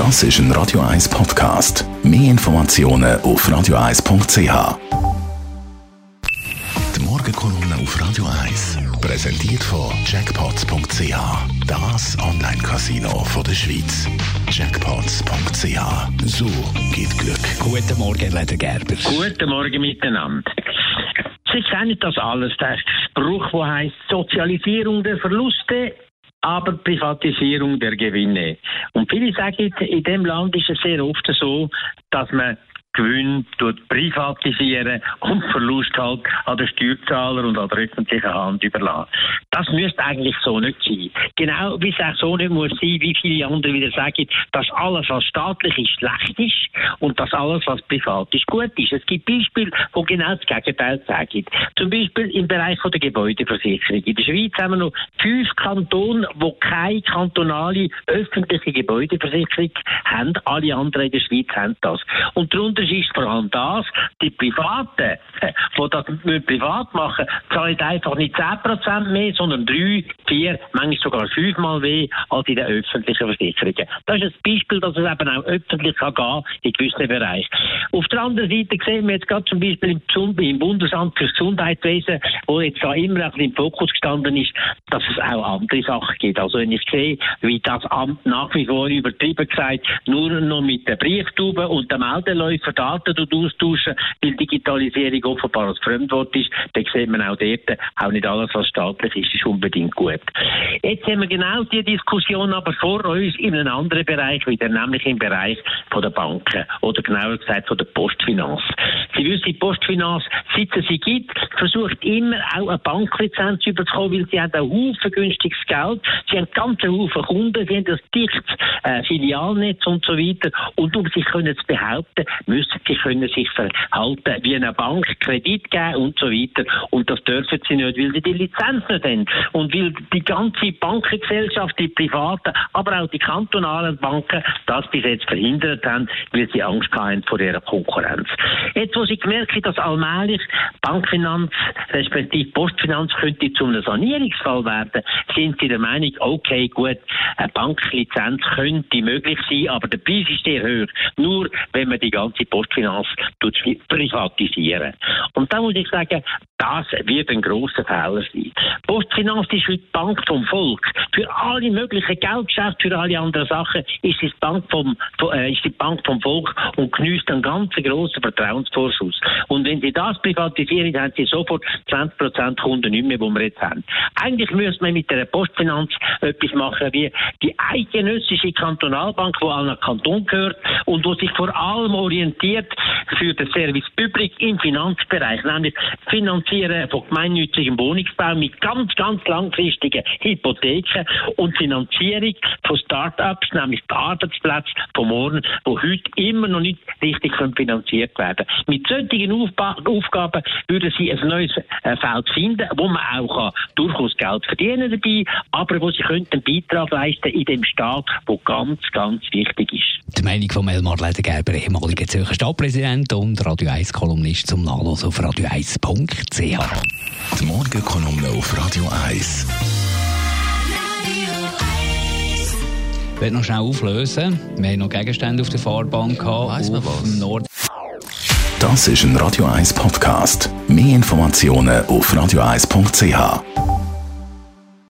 Das ist ein Radio 1 Podcast. Mehr Informationen auf radio1.ch. Die Morgenkolumne auf Radio 1 präsentiert von Jackpots.ch. Das Online-Casino der Schweiz. Jackpots.ch. So geht Glück. Guten Morgen, Leder Gerber. Guten Morgen miteinander. Sie kennen das alles, der Spruch, der heißt Sozialisierung der Verluste aber Privatisierung der Gewinne. Und viele sagen, in dem Land ist es sehr oft so, dass man Gewinn privatisieren und Verlust halt an den Steuerzahler und an der öffentlichen Hand überlassen. Das müsste eigentlich so nicht sein. Genau wie es auch so nicht muss sein, wie viele andere wieder sagen, dass alles, was staatlich ist, schlecht ist und dass alles, was privat ist, gut ist. Es gibt Beispiele, wo genau das Gegenteil sagen. Zum Beispiel im Bereich der Gebäudeversicherung. In der Schweiz haben wir noch fünf Kantone, die keine kantonale öffentliche Gebäudeversicherung haben. Alle anderen in der Schweiz haben das. Und darunter ist vor allem das, die Privaten, die das privat machen, zahlen einfach nicht 10% mehr, sondern 3, 4, manchmal sogar 5 Mal mehr als in den öffentlichen Versicherungen. Das ist ein Beispiel, dass es eben auch öffentlich kann gehen in gewissen Bereichen. Auf der anderen Seite sehen wir jetzt gerade zum Beispiel im, Bundesamt für Gesundheitswesen, wo jetzt da immer ein bisschen im Fokus gestanden ist, dass es auch andere Sachen gibt. Also wenn ich sehe, wie das Amt nach wie vor übertrieben gesagt nur noch mit der Brieftube und dem Meldeläufer Daten austauschen, weil Digitalisierung offenbar als Fremdwort ist, dann sieht man auch dort, auch nicht alles, was staatlich ist, ist unbedingt gut. Jetzt haben wir genau diese Diskussion aber vor uns in einem anderen Bereich wieder, nämlich im Bereich von der Banken oder genauer gesagt von der Postfinanz. Sie wissen, die Postfinanz, seit es sie gibt, versucht immer auch eine Banklizenz zu bekommen, weil sie haben ein Haufen günstiges Geld, sie haben ganz Haufen Kunden, sie haben das dichtes äh, Filialnetz und so weiter und um sich können zu behaupten, müssen sie können sich verhalten wie eine Bank, Kredit geben und so weiter. Und das dürfen sie nicht, weil sie die Lizenz nicht haben. Und weil die ganze Bankengesellschaft, die privaten, aber auch die kantonalen Banken das bis jetzt verhindert haben, weil sie Angst haben vor ihrer Konkurrenz. Jetzt, wo sie gemerkt haben, dass allmählich Bankfinanz, respektive Postfinanz könnte zu einem Sanierungsfall werden, sind sie der Meinung, okay, gut, eine Banklizenz könnte möglich sein, aber der Preis ist sehr hoch. Nur wenn man die ganze Postfinanz privatisieren. Und da muss ich sagen, das wird ein grosser Fehler sein. Postfinanz ist die Bank vom Volk. Für alle möglichen Geldgeschäfte, für alle anderen Sachen ist die Bank vom, äh, ist die Bank vom Volk und genießt einen ganz grossen Vertrauensvorschuss. Und wenn Sie das privatisieren, haben Sie sofort 20% Kunden nicht mehr, die wir jetzt haben. Eigentlich müsste man mit der Postfinanz etwas machen wie die eidgenössische Kantonalbank, die an einen Kanton gehört und wo sich vor allem orientiert für den Service Public im Finanzbereich, nämlich Finanzieren von gemeinnützigem Wohnungsbau mit ganz, ganz langfristigen Hypotheken und Finanzierung von Start-ups, nämlich die Arbeitsplätze von morgen, die heute immer noch nicht richtig finanziert werden Mit solchen Aufgaben würden sie ein neues äh, Feld finden, wo man auch durchaus Geld verdienen dabei, aber wo sie einen Beitrag leisten in dem Staat, wo ganz, ganz wichtig ist. Die Meinung von Elmar Ledergerber, ehemaliger Zürcher Stadtpräsident und Radio 1 Kolumnist zum Nachlassen auf radio1.ch. Die Morgenkolumne auf Radio 1. Ich werde noch schnell auflösen. Wir haben noch Gegenstände auf der Fahrbahn gehabt. Weiss man was? Nord Das ist ein Radio 1 Podcast. Mehr Informationen auf radio1.ch.